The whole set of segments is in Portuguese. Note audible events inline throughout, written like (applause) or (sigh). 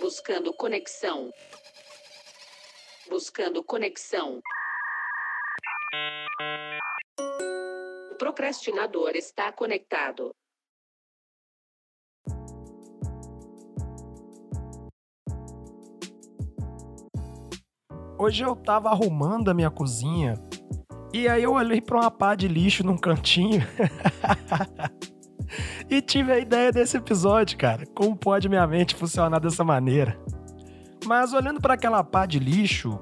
Buscando conexão. Buscando conexão. O procrastinador está conectado. Hoje eu tava arrumando a minha cozinha e aí eu olhei para uma pá de lixo num cantinho (laughs) e tive a ideia desse episódio, cara. Como pode minha mente funcionar dessa maneira? Mas olhando para aquela pá de lixo,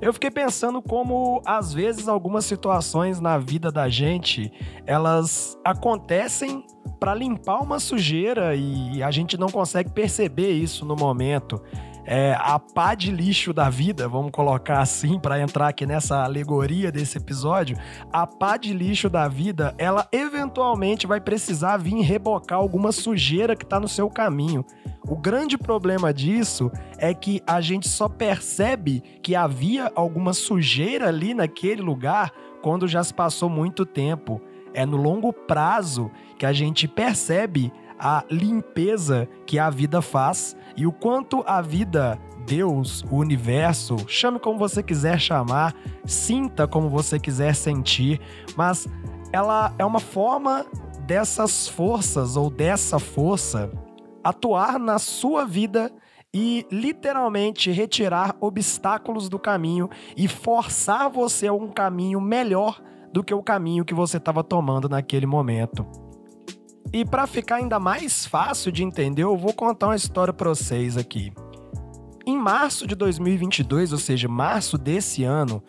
eu fiquei pensando como às vezes algumas situações na vida da gente, elas acontecem para limpar uma sujeira e a gente não consegue perceber isso no momento é, a pá de lixo da vida, vamos colocar assim para entrar aqui nessa alegoria desse episódio, a pá de lixo da vida, ela eventualmente vai precisar vir rebocar alguma sujeira que está no seu caminho. O grande problema disso é que a gente só percebe que havia alguma sujeira ali naquele lugar quando já se passou muito tempo. É no longo prazo que a gente percebe a limpeza que a vida faz e o quanto a vida, Deus, o universo, chame como você quiser chamar, sinta como você quiser sentir, mas ela é uma forma dessas forças ou dessa força atuar na sua vida e literalmente retirar obstáculos do caminho e forçar você a um caminho melhor do que o caminho que você estava tomando naquele momento. E para ficar ainda mais fácil de entender, eu vou contar uma história para vocês aqui. Em março de 2022, ou seja, março desse ano,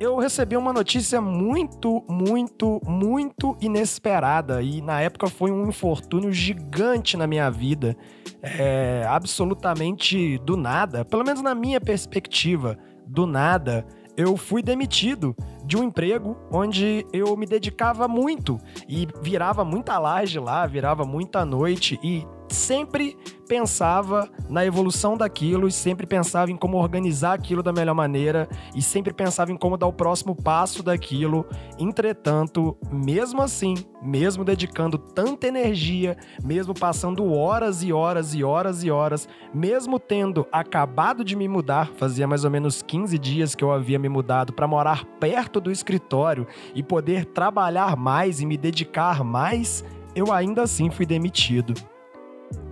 eu recebi uma notícia muito, muito, muito inesperada e na época foi um infortúnio gigante na minha vida, é, absolutamente do nada, pelo menos na minha perspectiva, do nada eu fui demitido de um emprego onde eu me dedicava muito e virava muita laje lá, virava muita noite e sempre pensava na evolução daquilo e sempre pensava em como organizar aquilo da melhor maneira e sempre pensava em como dar o próximo passo daquilo. Entretanto, mesmo assim, mesmo dedicando tanta energia, mesmo passando horas e horas e horas e horas, mesmo tendo acabado de me mudar, fazia mais ou menos 15 dias que eu havia me mudado para morar perto do escritório e poder trabalhar mais e me dedicar mais, eu ainda assim fui demitido.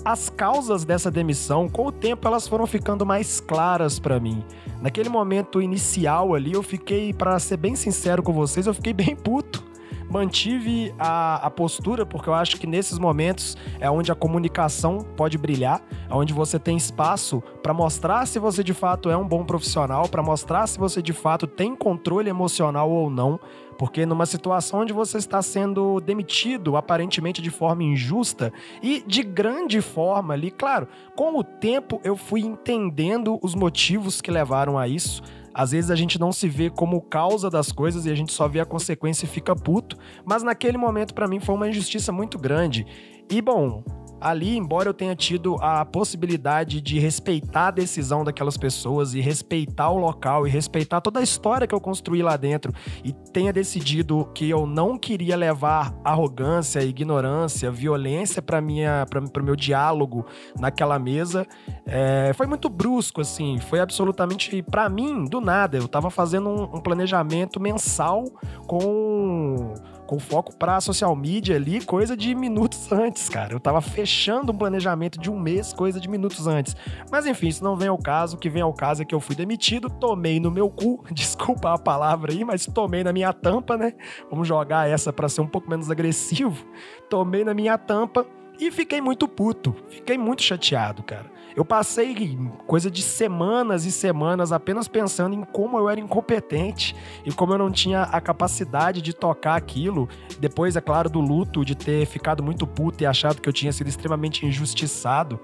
As causas dessa demissão, com o tempo, elas foram ficando mais claras para mim. Naquele momento inicial ali, eu fiquei, para ser bem sincero com vocês, eu fiquei (laughs) bem puto mantive a, a, postura, porque eu acho que nesses momentos é onde a comunicação pode brilhar, é onde você tem espaço para mostrar se você de fato é um bom profissional, para mostrar se você de fato tem controle emocional ou não. Porque numa situação onde você está sendo demitido, aparentemente de forma injusta e de grande forma ali, claro, com o tempo eu fui entendendo os motivos que levaram a isso. Às vezes a gente não se vê como causa das coisas e a gente só vê a consequência e fica puto, mas naquele momento para mim foi uma injustiça muito grande. E bom, ali, embora eu tenha tido a possibilidade de respeitar a decisão daquelas pessoas e respeitar o local e respeitar toda a história que eu construí lá dentro e tenha decidido que eu não queria levar arrogância, ignorância, violência para minha para o meu diálogo naquela mesa, é, foi muito brusco assim, foi absolutamente para mim do nada. Eu tava fazendo um, um planejamento mensal com com foco para social media ali, coisa de minutos (laughs) antes, cara. Eu tava fechando um planejamento de um mês, coisa de minutos antes. Mas enfim, isso não vem ao caso. O que vem ao caso é que eu fui demitido, tomei no meu cu, (laughs) desculpa a palavra aí, mas tomei na minha tampa, né? Vamos jogar essa para ser um pouco menos agressivo. Tomei na minha tampa e fiquei muito puto, fiquei muito chateado, cara. Eu passei coisa de semanas e semanas apenas pensando em como eu era incompetente e como eu não tinha a capacidade de tocar aquilo. Depois, é claro, do luto, de ter ficado muito puto e achado que eu tinha sido extremamente injustiçado.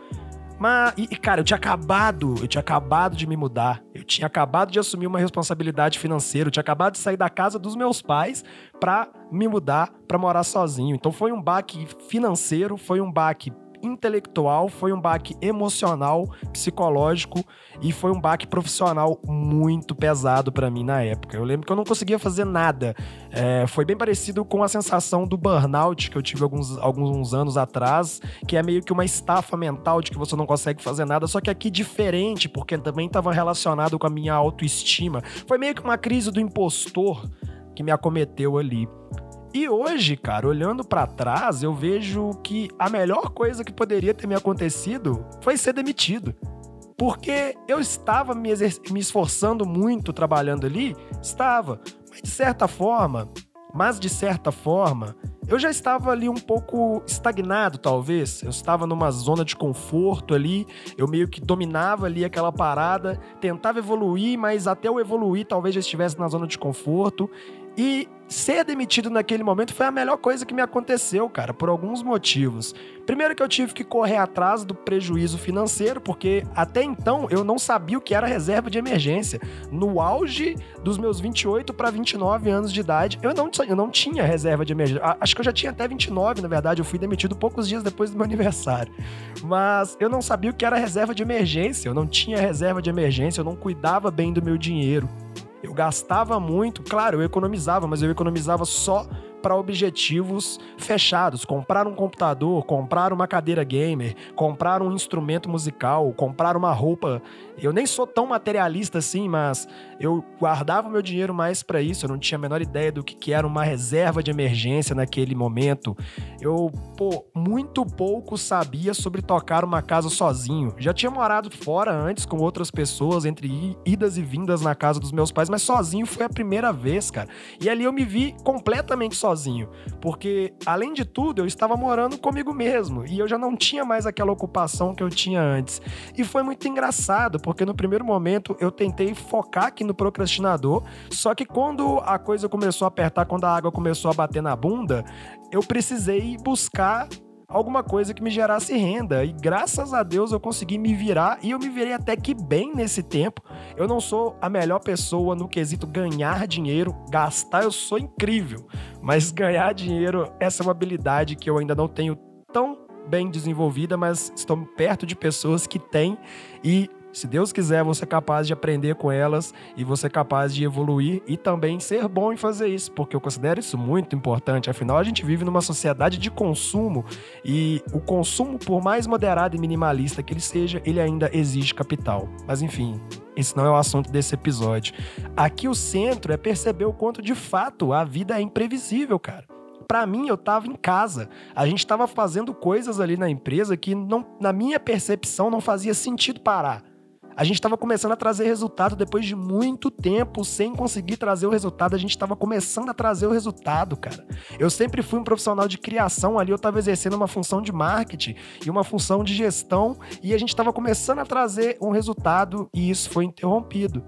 Mas, e, cara, eu tinha acabado, eu tinha acabado de me mudar. Eu tinha acabado de assumir uma responsabilidade financeira. Eu tinha acabado de sair da casa dos meus pais para me mudar, para morar sozinho. Então foi um baque financeiro, foi um baque intelectual, foi um baque emocional, psicológico e foi um baque profissional muito pesado para mim na época. Eu lembro que eu não conseguia fazer nada. É, foi bem parecido com a sensação do burnout que eu tive alguns, alguns anos atrás, que é meio que uma estafa mental de que você não consegue fazer nada, só que aqui diferente, porque também estava relacionado com a minha autoestima. Foi meio que uma crise do impostor que me acometeu ali. E hoje, cara, olhando para trás, eu vejo que a melhor coisa que poderia ter me acontecido foi ser demitido. Porque eu estava me, me esforçando muito trabalhando ali, estava, mas de certa forma, mas de certa forma, eu já estava ali um pouco estagnado, talvez. Eu estava numa zona de conforto ali, eu meio que dominava ali aquela parada, tentava evoluir, mas até eu evoluir, talvez já estivesse na zona de conforto. E ser demitido naquele momento foi a melhor coisa que me aconteceu, cara, por alguns motivos. Primeiro que eu tive que correr atrás do prejuízo financeiro, porque até então eu não sabia o que era reserva de emergência. No auge dos meus 28 para 29 anos de idade, eu não, eu não tinha reserva de emergência. Acho que eu já tinha até 29, na verdade, eu fui demitido poucos dias depois do meu (laughs) aniversário. Mas eu não sabia o que era reserva de emergência, eu não tinha reserva de emergência, eu não cuidava bem do meu dinheiro. Eu gastava muito, claro, eu economizava, mas eu economizava só para objetivos fechados, comprar um computador, comprar uma cadeira gamer, comprar um instrumento musical, comprar uma roupa. Eu nem sou tão materialista assim, mas eu guardava meu dinheiro mais para isso. Eu não tinha a menor ideia do que, que era uma reserva de emergência naquele momento. Eu, pô, muito pouco sabia sobre tocar uma casa sozinho. Já tinha morado fora antes com outras pessoas, entre idas e vindas na casa dos meus pais, mas sozinho foi a primeira vez, cara. E ali eu me vi completamente sozinho sozinho, porque além de tudo eu estava morando comigo mesmo. E eu já não tinha mais aquela ocupação que eu tinha antes. E foi muito engraçado, porque no primeiro momento eu tentei focar aqui no procrastinador, só que quando a coisa começou a apertar, quando a água começou a bater na bunda, eu precisei buscar alguma coisa que me gerasse renda. E graças a Deus eu consegui me virar e eu me virei até que bem nesse tempo. Eu não sou a melhor pessoa no quesito ganhar dinheiro, gastar eu sou incrível, mas ganhar dinheiro, essa é uma habilidade que eu ainda não tenho tão bem desenvolvida, mas estou perto de pessoas que têm e se Deus quiser, você é capaz de aprender com elas e você é capaz de evoluir e também ser bom em fazer isso, porque eu considero isso muito importante. Afinal, a gente vive numa sociedade de consumo e o consumo, por mais moderado e minimalista que ele seja, ele ainda exige capital. Mas enfim, esse não é o assunto desse episódio. Aqui o centro é perceber o quanto de fato a vida é imprevisível, cara para mim, eu tava em casa. A gente tava fazendo coisas ali na empresa que, não, na minha percepção, não fazia sentido parar. A gente estava começando a trazer resultado depois de muito tempo sem conseguir trazer o resultado. A gente estava começando a trazer o resultado, cara. Eu sempre fui um profissional de criação ali, eu estava exercendo uma função de marketing e uma função de gestão e a gente estava começando a trazer um resultado e isso foi interrompido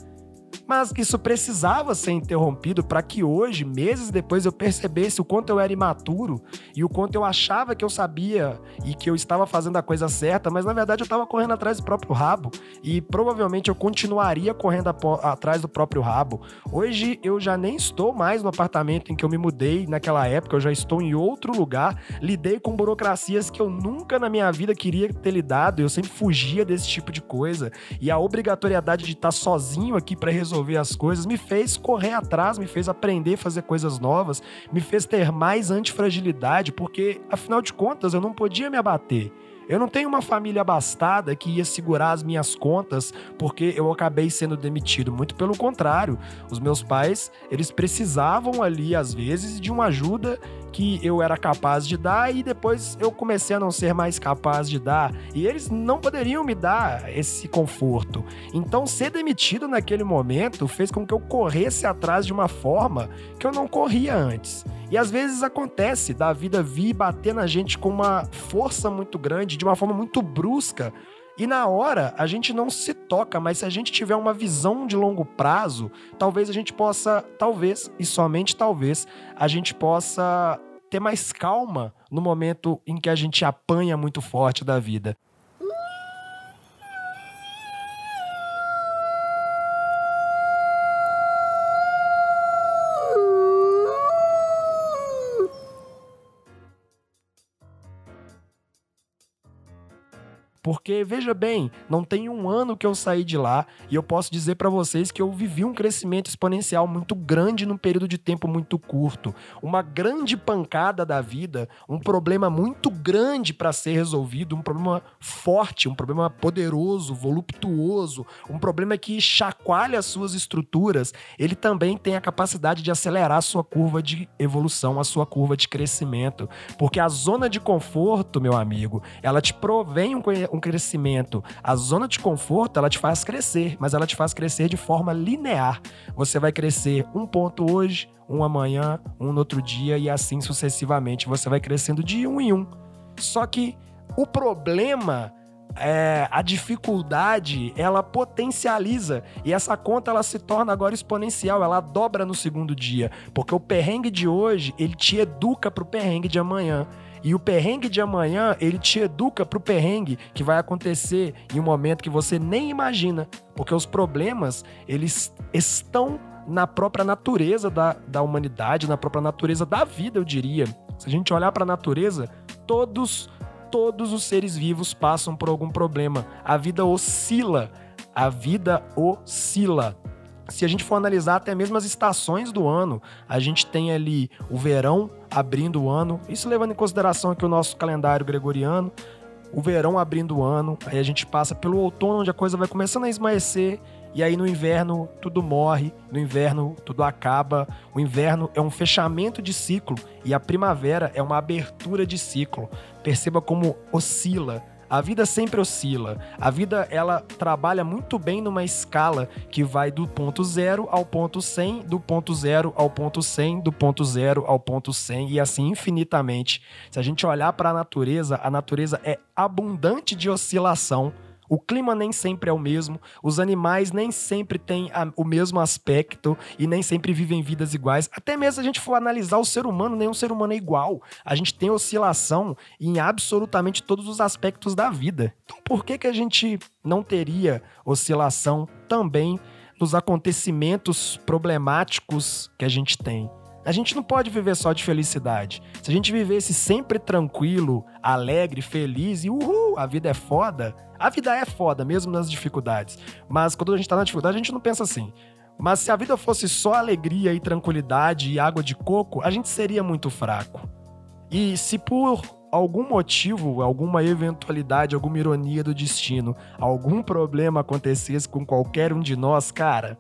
mas isso precisava ser interrompido para que hoje, meses depois, eu percebesse o quanto eu era imaturo e o quanto eu achava que eu sabia e que eu estava fazendo a coisa certa, mas na verdade eu estava correndo atrás do próprio rabo e provavelmente eu continuaria correndo atrás do próprio rabo. Hoje eu já nem estou mais no apartamento em que eu me mudei naquela época, eu já estou em outro lugar, lidei com burocracias que eu nunca na minha vida queria ter lidado, eu sempre fugia desse tipo de coisa e a obrigatoriedade de estar sozinho aqui para resolver as coisas, me fez correr atrás, me fez aprender a fazer coisas novas, me fez ter mais antifragilidade, porque afinal de contas eu não podia me abater. Eu não tenho uma família abastada que ia segurar as minhas contas porque eu acabei sendo demitido. Muito pelo contrário, os meus pais, eles precisavam ali às vezes de uma ajuda que eu era capaz de dar e depois eu comecei a não ser mais capaz de dar e eles não poderiam me dar esse conforto. Então, ser demitido naquele momento fez com que eu corresse atrás de uma forma que eu não corria antes. E às vezes acontece da vida vir bater na gente com uma força muito grande, de uma forma muito brusca, e na hora a gente não se toca, mas se a gente tiver uma visão de longo prazo, talvez a gente possa, talvez e somente talvez, a gente possa ter mais calma no momento em que a gente apanha muito forte da vida. Porque, veja bem, não tem um ano que eu saí de lá e eu posso dizer para vocês que eu vivi um crescimento exponencial muito grande num período de tempo muito curto. Uma grande pancada da vida, um problema muito grande para ser resolvido, um problema forte, um problema poderoso, voluptuoso, um problema que chacoalha as suas estruturas. Ele também tem a capacidade de acelerar a sua curva de evolução, a sua curva de crescimento. Porque a zona de conforto, meu amigo, ela te provém um, um crescimento. A zona de conforto, ela te faz crescer, mas ela te faz crescer de forma linear. Você vai crescer um ponto hoje, um amanhã, um no outro dia e assim sucessivamente. Você vai crescendo de um em um. Só que o problema é, a dificuldade ela potencializa e essa conta ela se torna agora exponencial, ela dobra no segundo dia, porque o perrengue de hoje ele te educa para o perrengue de amanhã. E o perrengue de amanhã, ele te educa para o perrengue que vai acontecer em um momento que você nem imagina. Porque os problemas, eles estão na própria natureza da, da humanidade, na própria natureza da vida, eu diria. Se a gente olhar para a natureza, todos, todos os seres vivos passam por algum problema. A vida oscila. A vida oscila se a gente for analisar até mesmo as estações do ano, a gente tem ali o verão abrindo o ano, isso levando em consideração aqui o nosso calendário gregoriano, o verão abrindo o ano, aí a gente passa pelo outono, onde a coisa vai começando a esmaecer, e aí no inverno tudo morre, no inverno tudo acaba. O inverno é um fechamento de ciclo e a primavera é uma abertura de ciclo. Perceba como oscila a vida sempre oscila. A vida ela trabalha muito bem numa escala que vai do ponto zero ao ponto 100, do ponto zero ao ponto 100, do ponto zero ao ponto 100 e assim infinitamente. Se a gente olhar para a natureza, a natureza é abundante de oscilação o clima nem sempre é o mesmo, os animais nem sempre têm a, o mesmo aspecto e nem sempre vivem vidas iguais. Até mesmo se a gente for analisar o ser humano, nenhum ser humano é igual. A gente tem oscilação em absolutamente todos os aspectos da vida. Então por que, que a gente não teria oscilação também nos acontecimentos problemáticos que a gente tem? A gente não pode viver só de felicidade. Se a gente vivesse sempre tranquilo, alegre, feliz e uhul, a vida é foda, a vida é foda, mesmo nas dificuldades. Mas quando a gente tá na dificuldade, a gente não pensa assim. Mas se a vida fosse só alegria e tranquilidade e água de coco, a gente seria muito fraco. E se por algum motivo, alguma eventualidade, alguma ironia do destino, algum problema acontecesse com qualquer um de nós, cara,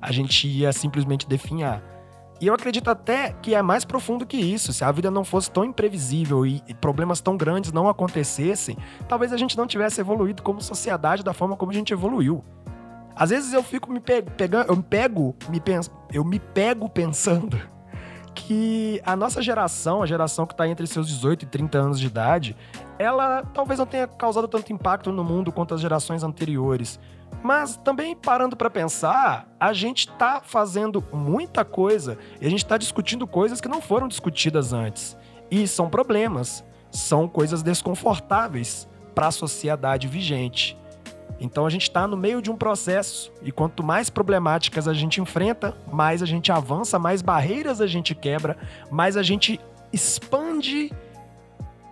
a gente ia simplesmente definhar. E eu acredito até que é mais profundo que isso. Se a vida não fosse tão imprevisível e, problemas tão grandes não acontecessem, talvez a gente não tivesse evoluído como sociedade da forma como a gente evoluiu. Às vezes eu fico me pe pegando, eu me pego, me penso, eu me pego pensando (laughs) que a nossa geração, a geração que está entre seus 18 e 30 anos de idade, ela talvez não tenha causado tanto impacto no mundo quanto as gerações anteriores. Mas também parando para pensar, a gente está fazendo muita coisa e a gente está discutindo coisas que não foram discutidas antes. E são problemas, são coisas desconfortáveis para a sociedade vigente. Então a gente está no meio de um processo e quanto mais problemáticas a gente enfrenta, mais a gente avança, mais barreiras a gente quebra, mais a gente expande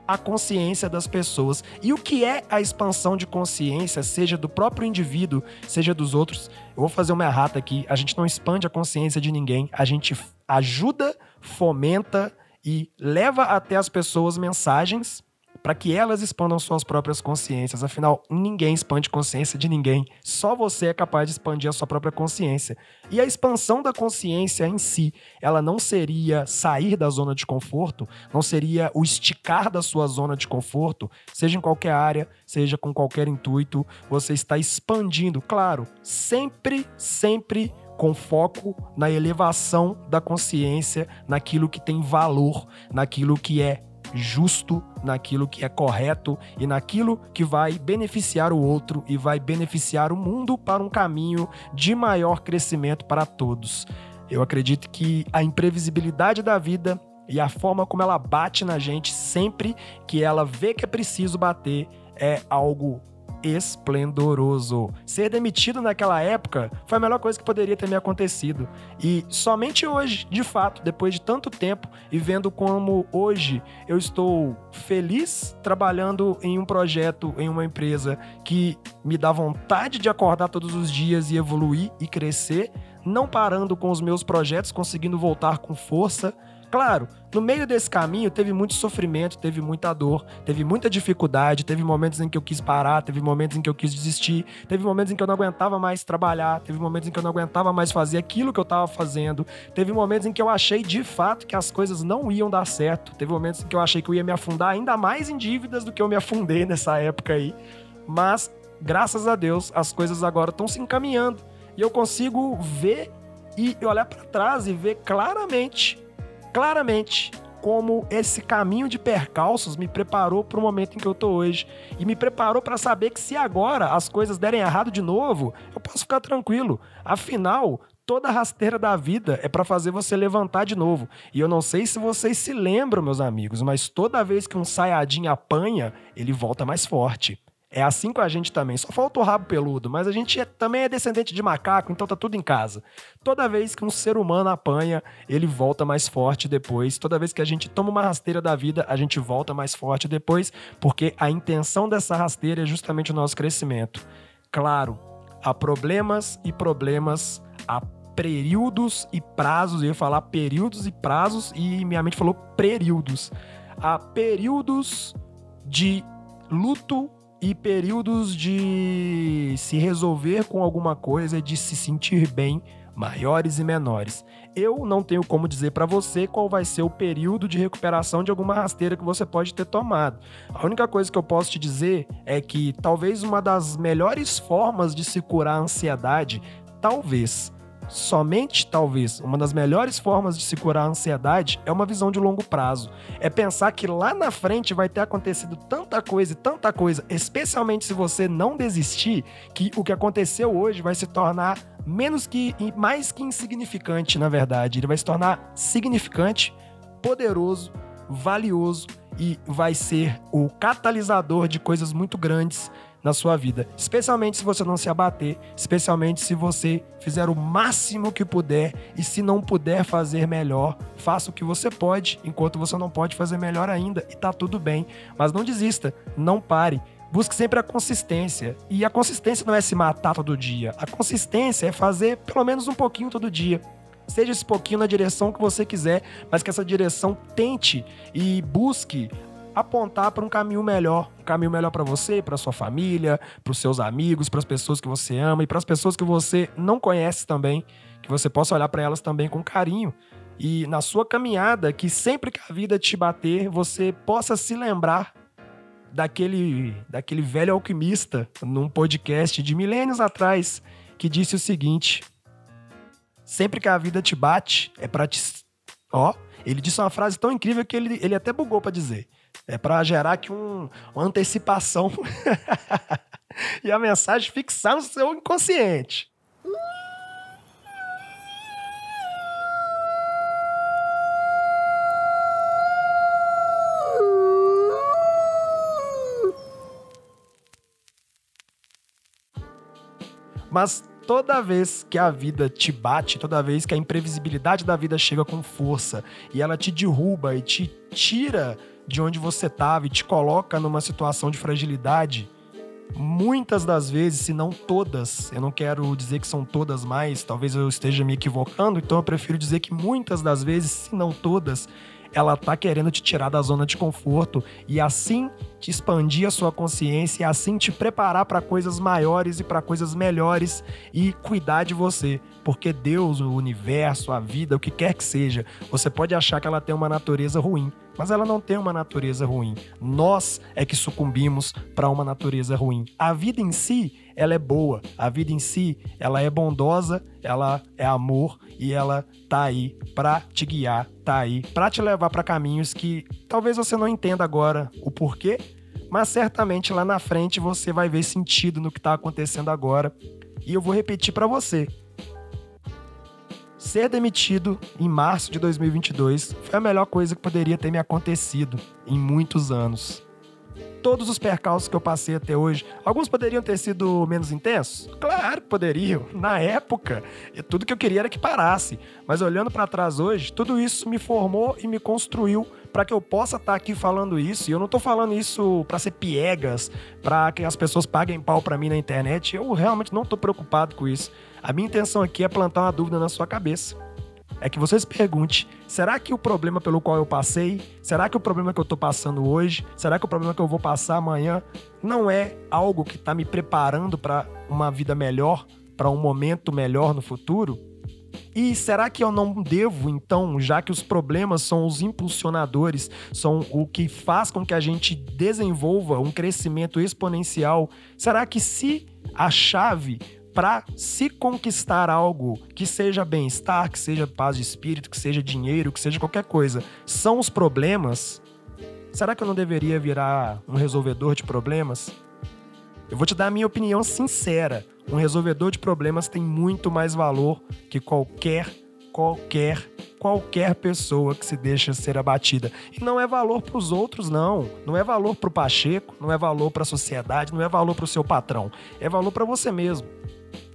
a consciência das pessoas. E o que é a expansão de consciência, seja do próprio indivíduo, seja dos outros? Eu vou fazer uma errata aqui. A gente não expande a consciência de ninguém, a gente ajuda, fomenta e leva até as pessoas mensagens para que elas expandam suas próprias consciências. Afinal, ninguém expande consciência de ninguém. Só você é capaz de expandir a sua própria consciência. E a expansão da consciência em si, ela não seria sair da zona de conforto, não seria o esticar da sua zona de conforto, seja em qualquer área, seja com qualquer intuito, você está expandindo, claro, sempre, sempre com foco na elevação da consciência, naquilo que tem valor, naquilo que é justo, naquilo que é correto e naquilo que vai beneficiar o outro e vai beneficiar o mundo para um caminho de maior crescimento para todos. Eu acredito que a imprevisibilidade da vida e a forma como ela bate na gente sempre que ela vê que é preciso bater é algo esplendoroso. Ser demitido naquela época foi a melhor coisa que poderia ter me acontecido. E somente hoje, de fato, depois de tanto tempo e vendo como hoje eu estou feliz trabalhando em um projeto, em uma empresa que me dá vontade de acordar todos os dias e evoluir e crescer, não parando com os meus projetos, conseguindo voltar com força Claro, no meio desse caminho teve muito sofrimento, teve muita dor, teve muita dificuldade, teve momentos em que eu quis parar, teve momentos em que eu quis desistir, teve momentos em que eu não aguentava mais trabalhar, teve momentos em que eu não aguentava mais fazer aquilo que eu estava fazendo, teve momentos em que eu achei de fato que as coisas não iam dar certo, teve momentos em que eu achei que eu ia me afundar ainda mais em dívidas do que eu me afundei nessa época aí. Mas, graças a Deus, as coisas agora estão se encaminhando e eu consigo ver e olhar para trás e ver claramente claramente como esse caminho de percalços me preparou para o momento em que eu tô hoje e me preparou para saber que se agora as coisas derem errado de novo, eu posso ficar tranquilo. Afinal, toda rasteira da vida é para fazer você levantar de novo. E eu não sei se vocês se lembram, meus amigos, mas toda vez que um saiadinho apanha, ele volta mais forte. É assim com a gente também. Só falta o rabo peludo, mas a gente é, também é descendente de macaco, então tá tudo em casa. Toda vez que um ser humano apanha, ele volta mais forte depois. Toda vez que a gente toma uma rasteira da vida, a gente volta mais forte depois, porque a intenção dessa rasteira é justamente o nosso crescimento. Claro, há problemas e problemas, há períodos e prazos. Eu ia falar períodos e prazos e minha mente falou períodos. Há períodos de luto e períodos de se resolver com alguma coisa, de se sentir bem, maiores e menores. Eu não tenho como dizer para você qual vai ser o período de recuperação de alguma rasteira que você pode ter tomado. A única coisa que eu posso te dizer é que talvez uma das melhores formas de se curar a ansiedade, talvez, somente talvez uma das melhores formas de se curar a ansiedade é uma visão de longo prazo. É pensar que lá na frente vai ter acontecido tanta coisa e tanta coisa, especialmente se você não desistir, que o que aconteceu hoje vai se tornar menos que mais que insignificante, na verdade. Ele vai se tornar significante, poderoso, valioso e vai ser o catalisador de coisas muito grandes na sua vida. Especialmente se você não se abater, especialmente se você fizer o máximo que puder e se não puder fazer melhor, faça o que você pode, enquanto você não pode fazer melhor ainda e tá tudo bem. Mas não desista, não pare. Busque sempre a consistência. E a consistência não é se matar todo dia. A consistência é fazer pelo menos um pouquinho todo dia seja esse pouquinho na direção que você quiser, mas que essa direção tente e busque apontar para um caminho melhor, um caminho melhor para você, para sua família, para os seus amigos, para as pessoas que você ama e para as pessoas que você não conhece também, que você possa olhar para elas também com carinho. E na sua caminhada, que sempre que a vida te bater, você possa se lembrar daquele, daquele velho alquimista num podcast de milênios atrás que disse o seguinte: Sempre que a vida te bate, é para te. Ó, ele disse uma frase tão incrível que ele, ele até bugou para dizer. É para gerar aqui um, uma antecipação (laughs) e a mensagem fixar no seu inconsciente. Mas toda vez que a vida te bate, toda vez que a imprevisibilidade da vida chega com força e ela te derruba e te tira de onde você estava e te coloca numa situação de fragilidade, muitas das vezes, se não todas, eu não quero dizer que são todas mais, talvez eu esteja me equivocando, então eu prefiro dizer que muitas das vezes, se não todas, ela tá querendo te tirar da zona de conforto e assim te expandir a sua consciência e assim te preparar para coisas maiores e para coisas melhores e cuidar de você, porque Deus, o universo, a vida, o que quer que seja, você pode achar que ela tem uma natureza ruim, mas ela não tem uma natureza ruim. Nós é que sucumbimos para uma natureza ruim. A vida em si, ela é boa. A vida em si, ela é bondosa, ela é amor e ela tá aí para te guiar, tá aí para te levar para caminhos que talvez você não entenda agora o porquê, mas certamente lá na frente você vai ver sentido no que tá acontecendo agora. E eu vou repetir para você. Ser demitido em março de 2022 foi a melhor coisa que poderia ter me acontecido em muitos anos. todos os percalços que eu passei até hoje. Alguns poderiam ter sido menos intensos? Claro que poderiam. (laughs) Na época, tudo que eu queria era que parasse. Mas olhando para trás hoje, tudo isso me formou e me construiu para que eu possa estar tá aqui falando isso. E eu não tô falando isso para ser piegas, para que as pessoas paguem pau para mim na internet. Eu realmente não tô preocupado com isso. A minha intenção aqui é plantar uma dúvida na sua cabeça é que você se pergunte: será que o problema pelo qual eu passei, será que o problema que eu estou passando hoje, será que o problema que eu vou passar amanhã não é algo que está me preparando para uma vida melhor, para um momento melhor no futuro? E será que eu não devo, então, já que os problemas são os impulsionadores, são o que faz com que a gente desenvolva um crescimento exponencial, será que se a chave para se conquistar algo que seja bem-estar, que seja paz de espírito, que seja dinheiro, que seja qualquer coisa, são os problemas, será que eu não deveria virar um resolvedor de problemas? Eu vou te dar a minha opinião sincera. Um resolvedor de problemas tem muito mais valor que qualquer, qualquer, qualquer pessoa que se deixa ser abatida. E não é valor para os outros, não. Não é valor para o Pacheco, não é valor para a sociedade, não é valor para o seu patrão. É valor para você mesmo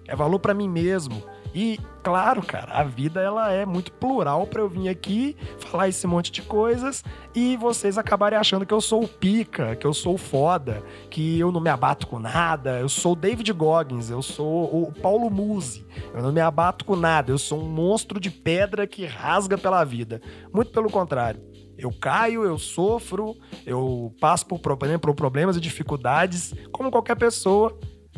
é valor para mim mesmo. E, claro, cara, a vida ela é muito plural para eu vir aqui falar esse monte de coisas e vocês acabarem achando que eu sou o pica, que eu sou o foda, que eu não me abato com nada. Eu sou o David Goggins, eu sou o Paulo Musi. Eu não me abato com nada, eu sou um monstro de pedra que rasga pela vida. Muito pelo contrário. Eu caio, eu sofro, eu passo por problemas e dificuldades, como qualquer pessoa,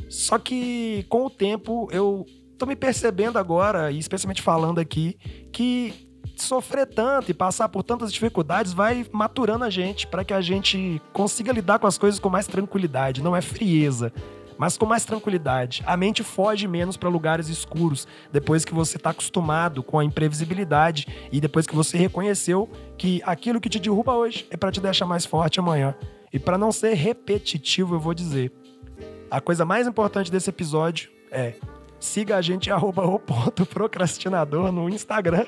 só que com o tempo eu tô me percebendo agora, e especialmente falando aqui, que sofrer tanto e passar por tantas dificuldades vai maturando a gente para que a gente consiga lidar com as coisas com mais tranquilidade, não é frieza, mas com mais tranquilidade. A mente foge menos para lugares escuros depois que você está acostumado com a imprevisibilidade e depois que você reconheceu que aquilo que te derruba hoje é para te deixar mais forte amanhã. E para não ser repetitivo, eu vou dizer, a coisa mais importante desse episódio é siga a gente (laughs) arroba o ponto procrastinador no Instagram,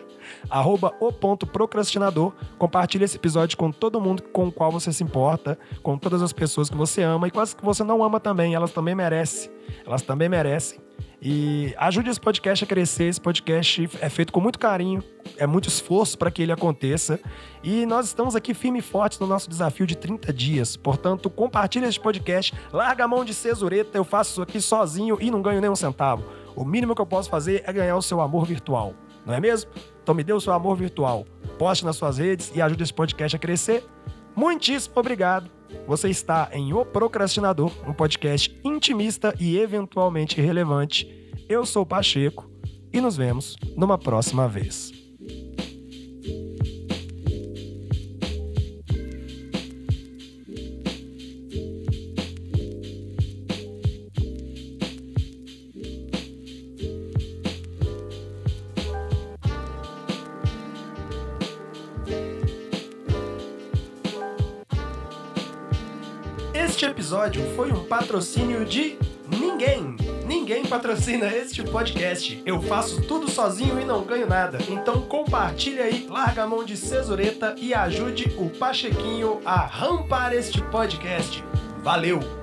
arroba o ponto procrastinador. Compartilhe esse episódio com todo mundo com o qual você se importa, com todas as pessoas que você ama e com as que você não ama também. Elas também merecem. Elas também merecem. E ajude esse podcast a crescer. Esse podcast é feito com muito carinho, é muito esforço para que ele aconteça. E nós estamos aqui firme e fortes no nosso desafio de 30 dias. Portanto, compartilhe esse podcast, larga a mão de cesureta, eu faço isso aqui sozinho e não ganho nem um centavo. O mínimo que eu posso fazer é ganhar o seu amor virtual, não é mesmo? Então me dê o seu amor virtual. Poste nas suas redes e ajude esse podcast a crescer. Muitíssimo obrigado. Você está em O Procrastinador, um podcast intimista e eventualmente relevante. Eu sou Pacheco e nos vemos numa próxima vez. Este episódio foi um patrocínio de ninguém. Ninguém patrocina este podcast. Eu faço tudo sozinho e não ganho nada. Então compartilhe aí, larga a mão de cesureta e ajude o Pachequinho a rampar este podcast. Valeu!